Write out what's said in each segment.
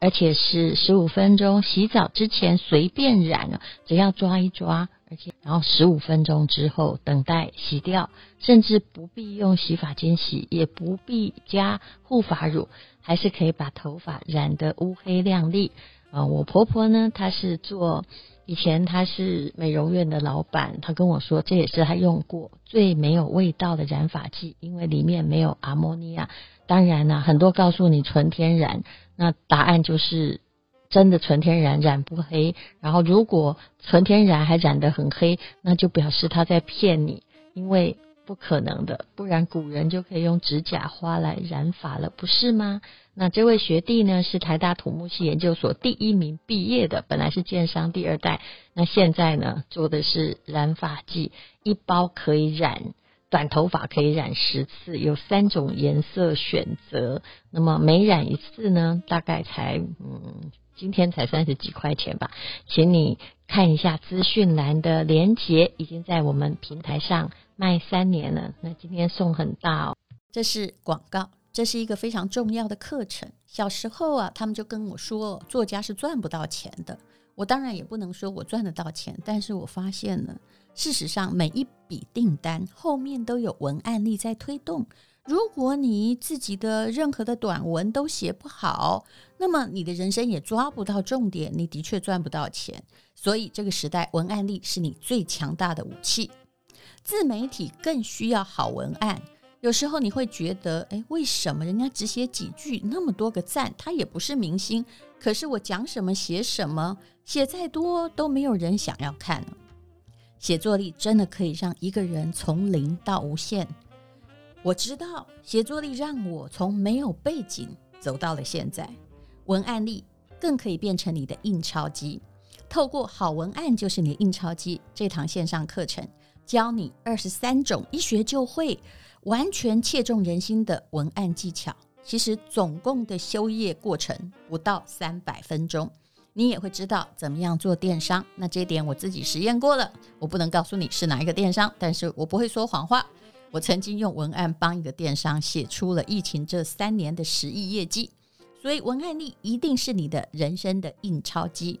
而且是十五分钟，洗澡之前随便染啊，只要抓一抓，而且然后十五分钟之后等待洗掉，甚至不必用洗发精洗，也不必加护发乳，还是可以把头发染得乌黑亮丽啊！我婆婆呢，她是做以前她是美容院的老板，她跟我说，这也是她用过最没有味道的染发剂，因为里面没有阿摩尼亚。当然啦，很多告诉你纯天然。那答案就是真的纯天然染不黑，然后如果纯天然还染得很黑，那就表示他在骗你，因为不可能的，不然古人就可以用指甲花来染发了，不是吗？那这位学弟呢，是台大土木系研究所第一名毕业的，本来是建商第二代，那现在呢做的是染发剂，一包可以染。短头发可以染十次，有三种颜色选择。那么每染一次呢，大概才嗯，今天才三十几块钱吧。请你看一下资讯栏的链接，已经在我们平台上卖三年了。那今天送很大哦，这是广告，这是一个非常重要的课程。小时候啊，他们就跟我说，作家是赚不到钱的。我当然也不能说我赚得到钱，但是我发现了。事实上，每一笔订单后面都有文案力在推动。如果你自己的任何的短文都写不好，那么你的人生也抓不到重点，你的确赚不到钱。所以，这个时代文案力是你最强大的武器。自媒体更需要好文案。有时候你会觉得，诶，为什么人家只写几句，那么多个赞，他也不是明星，可是我讲什么写什么，写再多都没有人想要看。写作力真的可以让一个人从零到无限。我知道写作力让我从没有背景走到了现在。文案力更可以变成你的印钞机。透过好文案就是你的印钞机。这堂线上课程教你二十三种一学就会、完全切中人心的文案技巧。其实总共的修业过程不到三百分钟。你也会知道怎么样做电商，那这一点我自己实验过了，我不能告诉你是哪一个电商，但是我不会说谎话。我曾经用文案帮一个电商写出了疫情这三年的十亿业绩，所以文案力一定是你的人生的印钞机。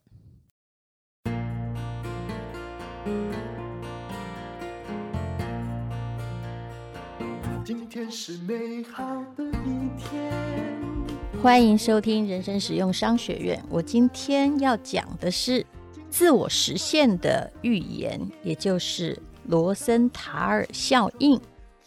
今天是美好的一天。欢迎收听人生实用商学院。我今天要讲的是自我实现的预言，也就是罗森塔尔效应。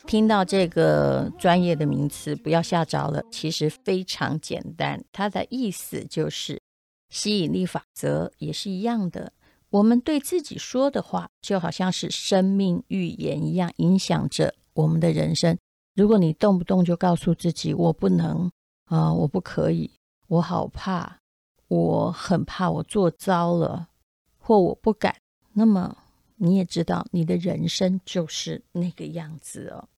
听到这个专业的名词，不要吓着了。其实非常简单，它的意思就是吸引力法则也是一样的。我们对自己说的话，就好像是生命预言一样，影响着我们的人生。如果你动不动就告诉自己我不能啊，我不可以，我好怕，我很怕我做糟了，或我不敢，那么你也知道你的人生就是那个样子哦。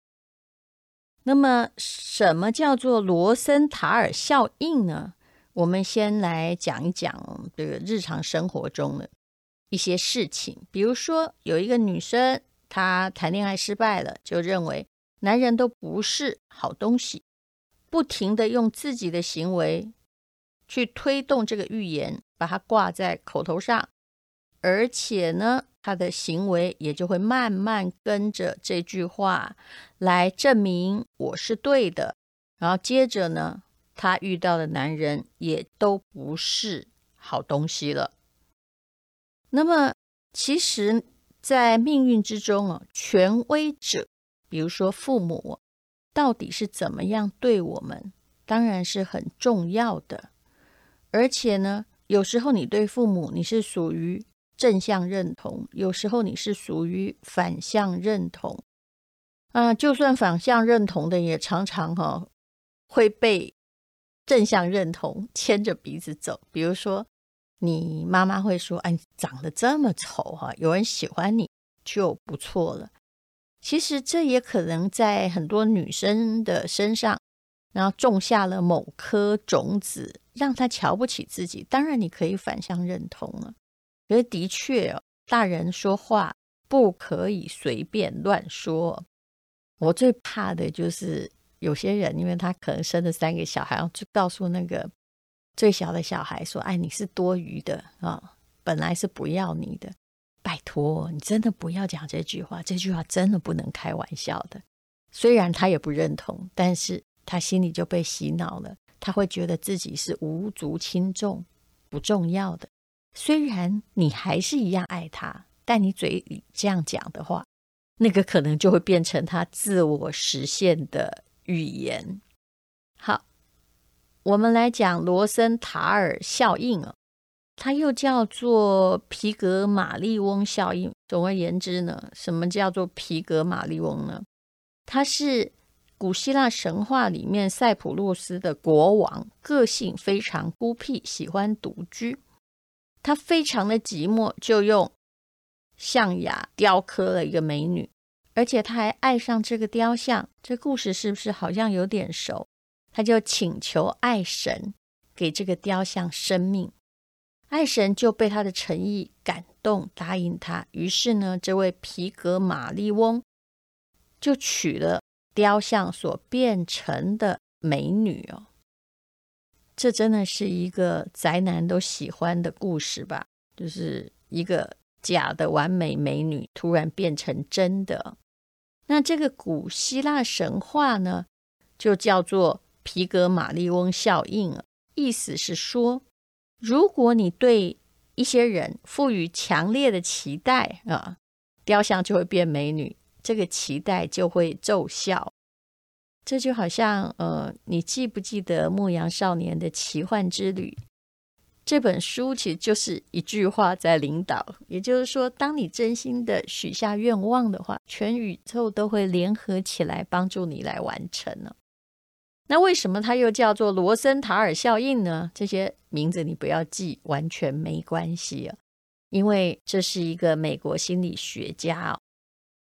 那么什么叫做罗森塔尔效应呢？我们先来讲一讲这个日常生活中的一些事情，比如说有一个女生她谈恋爱失败了，就认为。男人都不是好东西，不停的用自己的行为去推动这个预言，把它挂在口头上，而且呢，他的行为也就会慢慢跟着这句话来证明我是对的。然后接着呢，他遇到的男人也都不是好东西了。那么，其实，在命运之中啊，权威者。比如说父母到底是怎么样对我们，当然是很重要的。而且呢，有时候你对父母你是属于正向认同，有时候你是属于反向认同。啊，就算反向认同的，也常常哈、哦、会被正向认同 牵着鼻子走。比如说，你妈妈会说：“哎，长得这么丑哈，有人喜欢你就不错了。”其实这也可能在很多女生的身上，然后种下了某颗种子，让她瞧不起自己。当然，你可以反向认同了。可是的确，大人说话不可以随便乱说。我最怕的就是有些人，因为他可能生了三个小孩，就告诉那个最小的小孩说：“哎，你是多余的啊，本来是不要你的。拜托，你真的不要讲这句话，这句话真的不能开玩笑的。虽然他也不认同，但是他心里就被洗脑了，他会觉得自己是无足轻重、不重要的。虽然你还是一样爱他，但你嘴里这样讲的话。”那个可能就会变成他自我实现的语言。好，我们来讲罗森塔尔效应哦，它又叫做皮格马利翁效应。总而言之呢，什么叫做皮格马利翁呢？他是古希腊神话里面塞浦路斯的国王，个性非常孤僻，喜欢独居。他非常的寂寞，就用。象牙雕刻了一个美女，而且他还爱上这个雕像。这故事是不是好像有点熟？他就请求爱神给这个雕像生命，爱神就被他的诚意感动，答应他。于是呢，这位皮革马利翁就娶了雕像所变成的美女哦。这真的是一个宅男都喜欢的故事吧？就是一个。假的完美美女突然变成真的，那这个古希腊神话呢，就叫做皮革马利翁效应。意思是说，如果你对一些人赋予强烈的期待啊，雕像就会变美女，这个期待就会奏效。这就好像呃，你记不记得《牧羊少年的奇幻之旅》？这本书其实就是一句话在领导，也就是说，当你真心的许下愿望的话，全宇宙都会联合起来帮助你来完成呢。那为什么它又叫做罗森塔尔效应呢？这些名字你不要记，完全没关系啊，因为这是一个美国心理学家，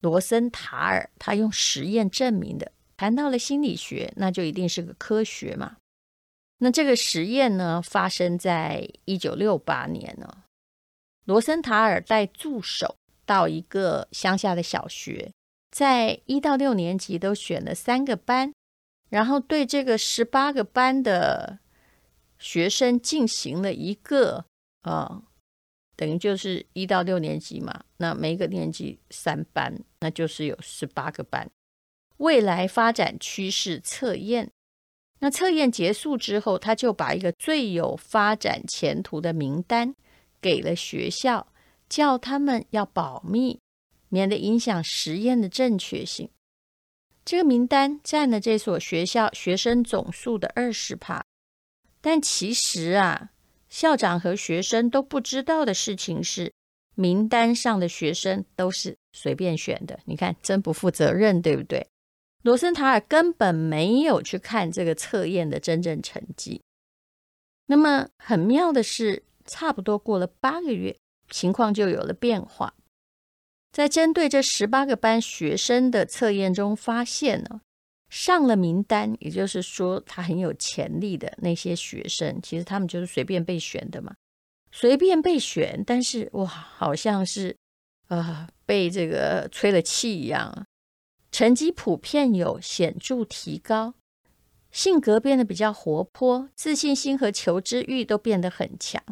罗森塔尔，他用实验证明的。谈到了心理学，那就一定是个科学嘛。那这个实验呢，发生在一九六八年呢。罗森塔尔带助手到一个乡下的小学，在一到六年级都选了三个班，然后对这个十八个班的学生进行了一个啊，等于就是一到六年级嘛，那每个年级三班，那就是有十八个班，未来发展趋势测验。那测验结束之后，他就把一个最有发展前途的名单给了学校，叫他们要保密，免得影响实验的正确性。这个名单占了这所学校学生总数的二十趴，但其实啊，校长和学生都不知道的事情是，名单上的学生都是随便选的。你看，真不负责任，对不对？罗森塔尔根本没有去看这个测验的真正成绩。那么很妙的是，差不多过了八个月，情况就有了变化。在针对这十八个班学生的测验中，发现呢，上了名单，也就是说他很有潜力的那些学生，其实他们就是随便被选的嘛，随便被选。但是哇，好像是、呃，被这个吹了气一样。成绩普遍有显著提高，性格变得比较活泼，自信心和求知欲都变得很强。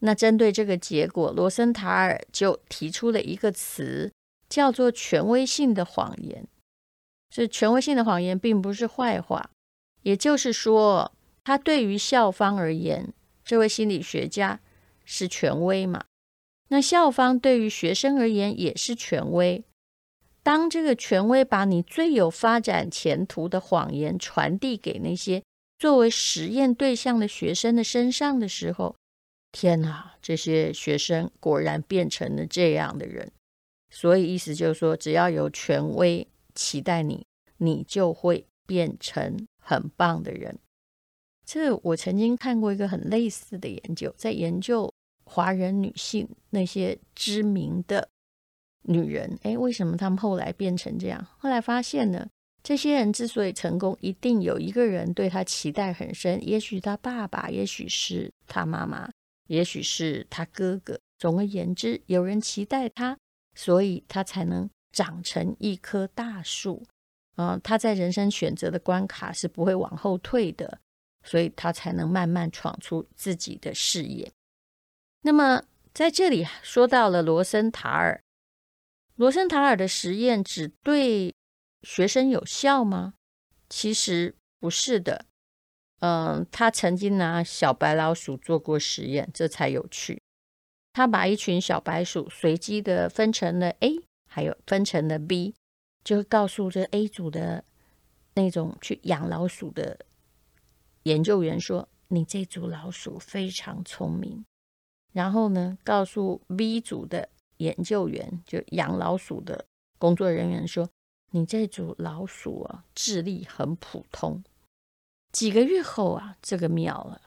那针对这个结果，罗森塔尔就提出了一个词，叫做“权威性的谎言”。这权威性的谎言并不是坏话，也就是说，他对于校方而言，这位心理学家是权威嘛？那校方对于学生而言也是权威。当这个权威把你最有发展前途的谎言传递给那些作为实验对象的学生的身上的时候，天哪！这些学生果然变成了这样的人。所以意思就是说，只要有权威期待你，你就会变成很棒的人。这我曾经看过一个很类似的研究，在研究华人女性那些知名的。女人，哎，为什么她们后来变成这样？后来发现呢，这些人之所以成功，一定有一个人对她期待很深，也许她爸爸，也许是她妈妈，也许是她哥哥。总而言之，有人期待她，所以她才能长成一棵大树。啊、呃，他在人生选择的关卡是不会往后退的，所以他才能慢慢闯出自己的事业。那么在这里说到了罗森塔尔。罗森塔尔的实验只对学生有效吗？其实不是的。嗯，他曾经拿小白老鼠做过实验，这才有趣。他把一群小白鼠随机的分成了 A，还有分成了 B，就告诉这 A 组的那种去养老鼠的研究员说：“你这组老鼠非常聪明。”然后呢，告诉 B 组的。研究员就养老鼠的工作人员说：“你这组老鼠啊，智力很普通。”几个月后啊，这个妙了。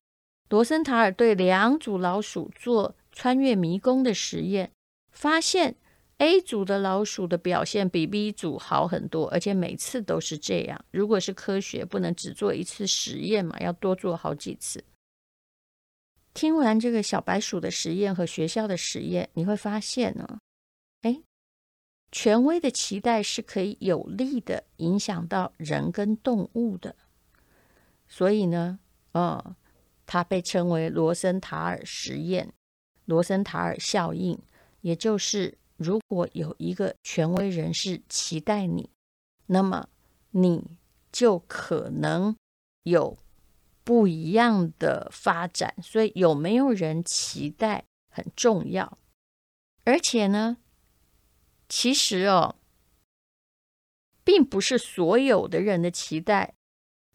罗森塔尔对两组老鼠做穿越迷宫的实验，发现 A 组的老鼠的表现比 B 组好很多，而且每次都是这样。如果是科学，不能只做一次实验嘛，要多做好几次。听完这个小白鼠的实验和学校的实验，你会发现呢，哎，权威的期待是可以有力的影响到人跟动物的。所以呢，呃，它被称为罗森塔尔实验、罗森塔尔效应，也就是如果有一个权威人士期待你，那么你就可能有。不一样的发展，所以有没有人期待很重要。而且呢，其实哦，并不是所有的人的期待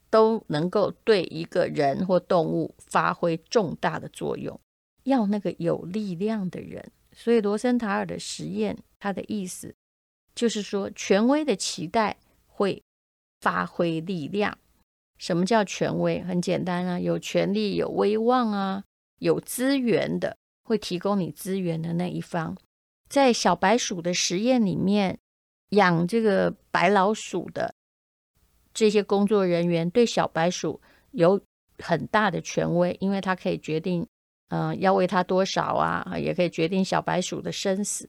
都能够对一个人或动物发挥重大的作用，要那个有力量的人。所以罗森塔尔的实验，他的意思就是说，权威的期待会发挥力量。什么叫权威？很简单啊，有权力、有威望啊，有资源的，会提供你资源的那一方。在小白鼠的实验里面，养这个白老鼠的这些工作人员对小白鼠有很大的权威，因为他可以决定，呃，要喂它多少啊，也可以决定小白鼠的生死。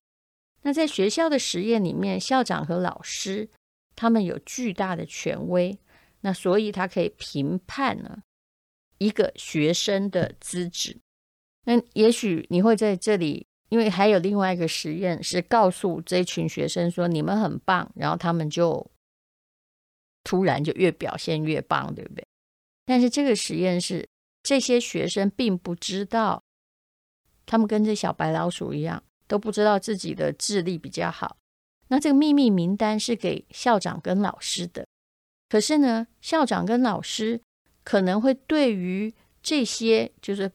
那在学校的实验里面，校长和老师他们有巨大的权威。那所以他可以评判呢一个学生的资质。那也许你会在这里，因为还有另外一个实验是告诉这群学生说你们很棒，然后他们就突然就越表现越棒，对不对？但是这个实验是这些学生并不知道，他们跟这小白老鼠一样，都不知道自己的智力比较好。那这个秘密名单是给校长跟老师的。可是呢，校长跟老师可能会对于这些就是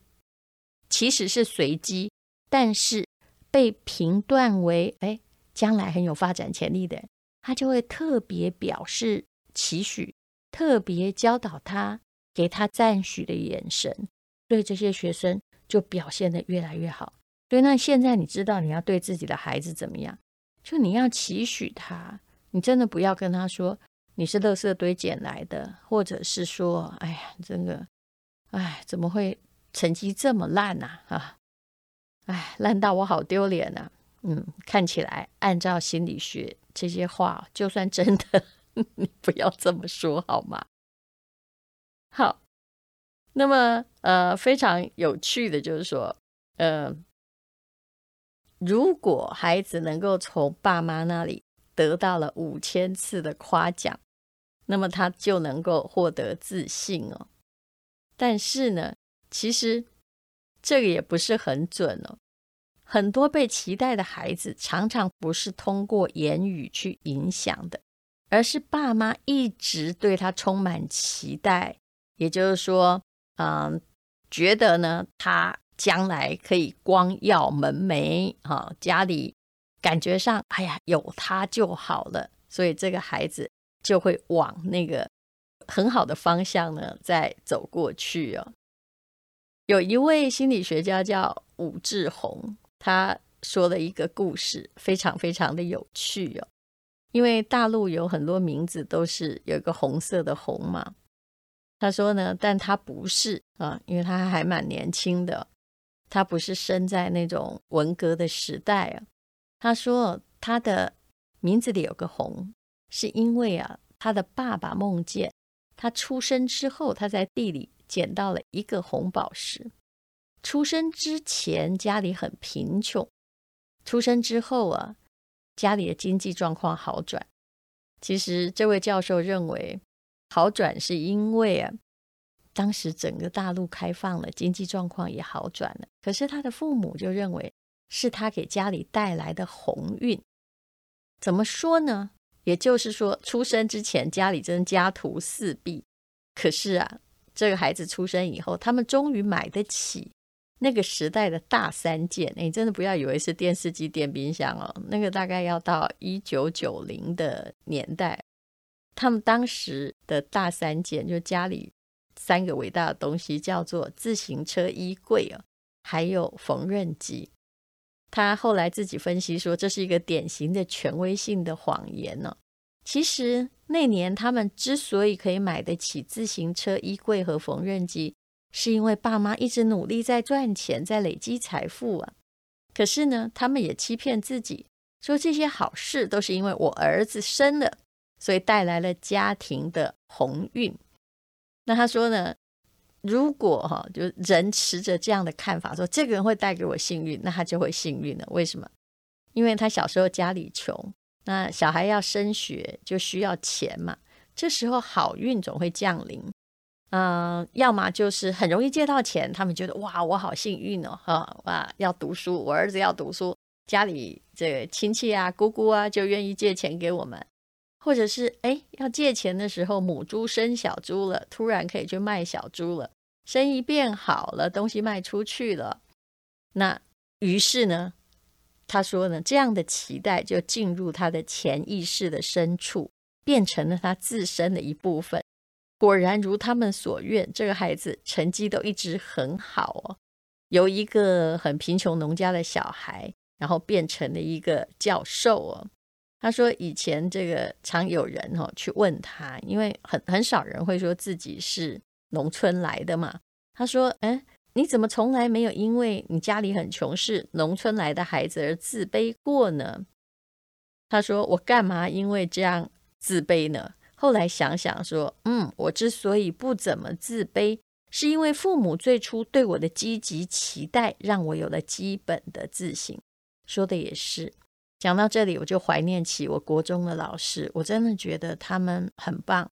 其实是随机，但是被评断为哎将来很有发展潜力的，他就会特别表示期许，特别教导他，给他赞许的眼神，对这些学生就表现得越来越好。所以那现在你知道你要对自己的孩子怎么样？就你要期许他，你真的不要跟他说。你是垃圾堆捡来的，或者是说，哎呀，这个，哎，怎么会成绩这么烂呢？啊，哎，烂到我好丢脸啊！嗯，看起来按照心理学这些话，就算真的，你不要这么说好吗？好，那么呃，非常有趣的就是说，呃，如果孩子能够从爸妈那里得到了五千次的夸奖。那么他就能够获得自信哦，但是呢，其实这个也不是很准哦。很多被期待的孩子，常常不是通过言语去影响的，而是爸妈一直对他充满期待。也就是说，嗯，觉得呢，他将来可以光耀门楣，哈，家里感觉上，哎呀，有他就好了，所以这个孩子就会往那个很好的方向呢，再走过去哦。有一位心理学家叫武志红。他说了一个故事，非常非常的有趣哦。因为大陆有很多名字都是有一个红色的“红”嘛。他说呢，但他不是啊，因为他还蛮年轻的，他不是生在那种文革的时代啊。他说他的名字里有个“红”，是因为啊，他的爸爸梦见他出生之后，他在地里捡到了一个红宝石。出生之前家里很贫穷，出生之后啊，家里的经济状况好转。其实这位教授认为，好转是因为啊，当时整个大陆开放了，经济状况也好转了。可是他的父母就认为是他给家里带来的鸿运。怎么说呢？也就是说，出生之前家里真家徒四壁，可是啊，这个孩子出生以后，他们终于买得起。那个时代的大三件，你真的不要以为是电视机、电冰箱哦，那个大概要到一九九零的年代，他们当时的大三件，就家里三个伟大的东西，叫做自行车、衣柜哦，还有缝纫机。他后来自己分析说，这是一个典型的权威性的谎言呢。其实那年他们之所以可以买得起自行车、衣柜和缝纫机，是因为爸妈一直努力在赚钱，在累积财富啊。可是呢，他们也欺骗自己，说这些好事都是因为我儿子生了，所以带来了家庭的鸿运。那他说呢，如果哈，就人持着这样的看法，说这个人会带给我幸运，那他就会幸运了。为什么？因为他小时候家里穷，那小孩要升学就需要钱嘛，这时候好运总会降临。嗯，要么就是很容易借到钱，他们觉得哇，我好幸运哦，哈哇，要读书，我儿子要读书，家里这个亲戚啊、姑姑啊就愿意借钱给我们，或者是哎，要借钱的时候，母猪生小猪了，突然可以去卖小猪了，生意变好了，东西卖出去了，那于是呢，他说呢，这样的期待就进入他的潜意识的深处，变成了他自身的一部分。果然如他们所愿，这个孩子成绩都一直很好哦。由一个很贫穷农家的小孩，然后变成了一个教授哦。他说以前这个常有人哦去问他，因为很很少人会说自己是农村来的嘛。他说：“哎，你怎么从来没有因为你家里很穷是农村来的孩子而自卑过呢？”他说：“我干嘛因为这样自卑呢？”后来想想说，嗯，我之所以不怎么自卑，是因为父母最初对我的积极期待，让我有了基本的自信。说的也是。讲到这里，我就怀念起我国中的老师，我真的觉得他们很棒。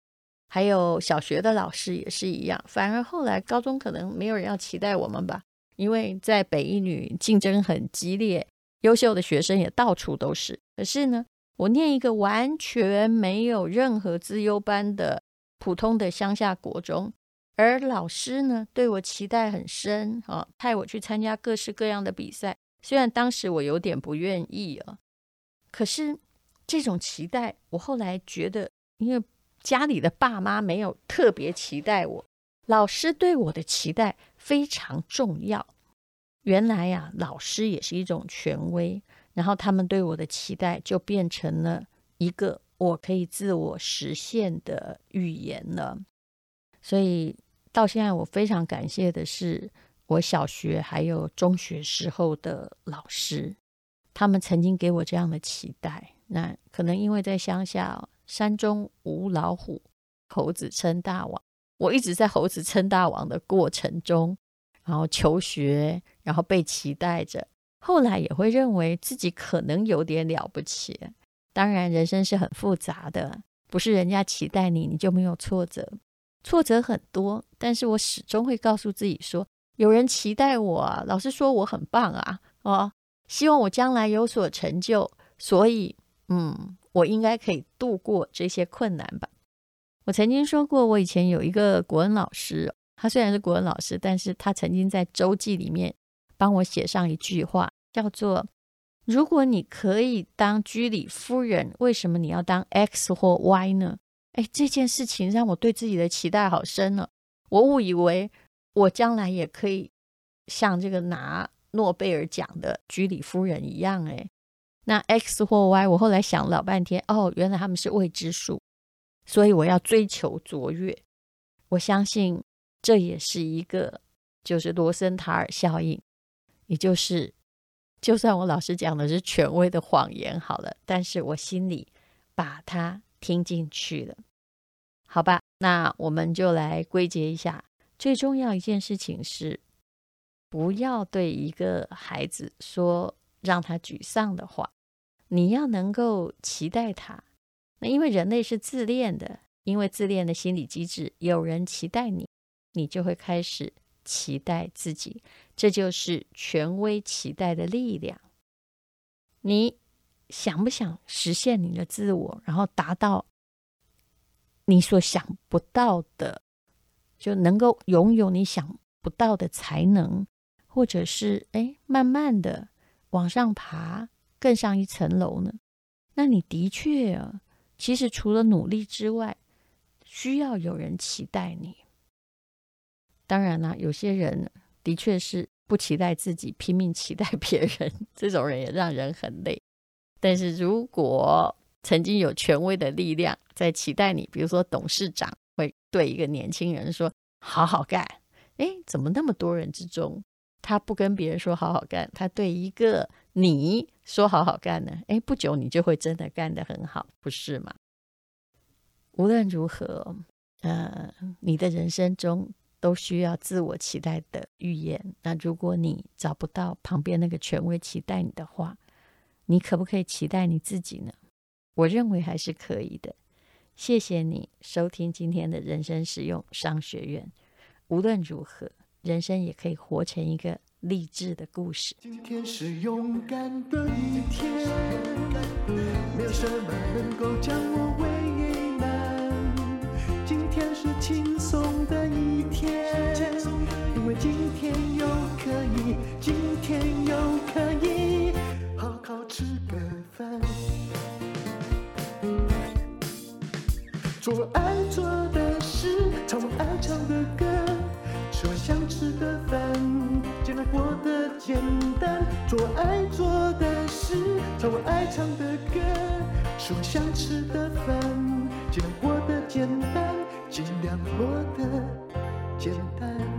还有小学的老师也是一样。反而后来高中可能没有人要期待我们吧，因为在北一女竞争很激烈，优秀的学生也到处都是。可是呢，我念一个完全没有任何资优班的普通的乡下国中，而老师呢，对我期待很深啊，派我去参加各式各样的比赛。虽然当时我有点不愿意啊，可是这种期待，我后来觉得，因为家里的爸妈没有特别期待我，老师对我的期待非常重要。原来呀，老师也是一种权威。然后他们对我的期待就变成了一个我可以自我实现的预言了。所以到现在，我非常感谢的是我小学还有中学时候的老师，他们曾经给我这样的期待。那可能因为在乡下，山中无老虎，猴子称大王。我一直在猴子称大王的过程中，然后求学，然后被期待着。后来也会认为自己可能有点了不起。当然，人生是很复杂的，不是人家期待你，你就没有挫折。挫折很多，但是我始终会告诉自己说，有人期待我，老师说我很棒啊，哦，希望我将来有所成就，所以，嗯，我应该可以度过这些困难吧。我曾经说过，我以前有一个国文老师，他虽然是国文老师，但是他曾经在周记里面帮我写上一句话，叫做：“如果你可以当居里夫人，为什么你要当 X 或 Y 呢？”哎，这件事情让我对自己的期待好深了。我误以为我将来也可以像这个拿诺贝尔奖的居里夫人一样。哎，那 X 或 Y，我后来想了老半天，哦，原来他们是未知数。所以我要追求卓越，我相信这也是一个就是罗森塔尔效应，也就是就算我老师讲的是权威的谎言好了，但是我心里把它听进去了，好吧？那我们就来归结一下，最重要一件事情是，不要对一个孩子说让他沮丧的话，你要能够期待他。那因为人类是自恋的，因为自恋的心理机制，有人期待你，你就会开始期待自己，这就是权威期待的力量。你想不想实现你的自我，然后达到你所想不到的，就能够拥有你想不到的才能，或者是哎，慢慢的往上爬，更上一层楼呢？那你的确啊。其实除了努力之外，需要有人期待你。当然啦，有些人的确是不期待自己，拼命期待别人，这种人也让人很累。但是如果曾经有权威的力量在期待你，比如说董事长会对一个年轻人说“好好干”，哎，怎么那么多人之中，他不跟别人说“好好干”，他对一个你说好好干呢，哎，不久你就会真的干得很好，不是吗？无论如何，呃，你的人生中都需要自我期待的预言。那如果你找不到旁边那个权威期待你的话，你可不可以期待你自己呢？我认为还是可以的。谢谢你收听今天的人生实用商学院。无论如何，人生也可以活成一个。励志的故事。今天是勇敢的一天，没有什么能够将我为难。今天是轻松的一天，因为今天又可以，今天又可以好好吃个饭，做爱简单，做爱做的事，唱我爱唱的歌，吃我想吃的饭。尽量过得简单，尽量过得简单。